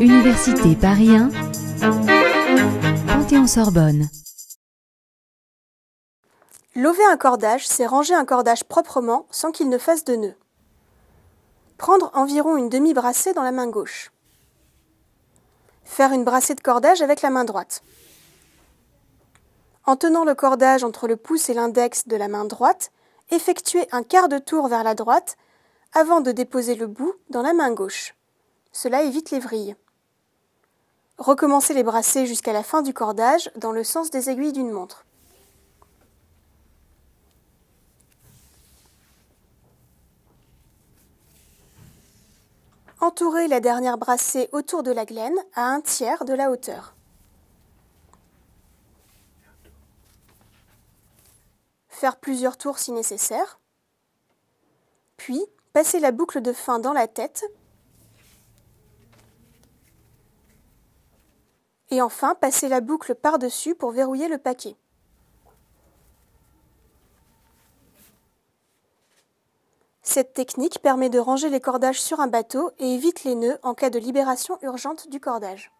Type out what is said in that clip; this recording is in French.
Université Paris 1, Panthéon-Sorbonne. Lover un cordage, c'est ranger un cordage proprement sans qu'il ne fasse de nœud. Prendre environ une demi-brassée dans la main gauche. Faire une brassée de cordage avec la main droite. En tenant le cordage entre le pouce et l'index de la main droite, effectuez un quart de tour vers la droite avant de déposer le bout dans la main gauche. Cela évite les vrilles. Recommencez les brassées jusqu'à la fin du cordage dans le sens des aiguilles d'une montre. Entourez la dernière brassée autour de la glaine à un tiers de la hauteur. Faire plusieurs tours si nécessaire. Puis, passez la boucle de fin dans la tête. Et enfin, passez la boucle par-dessus pour verrouiller le paquet. Cette technique permet de ranger les cordages sur un bateau et évite les nœuds en cas de libération urgente du cordage.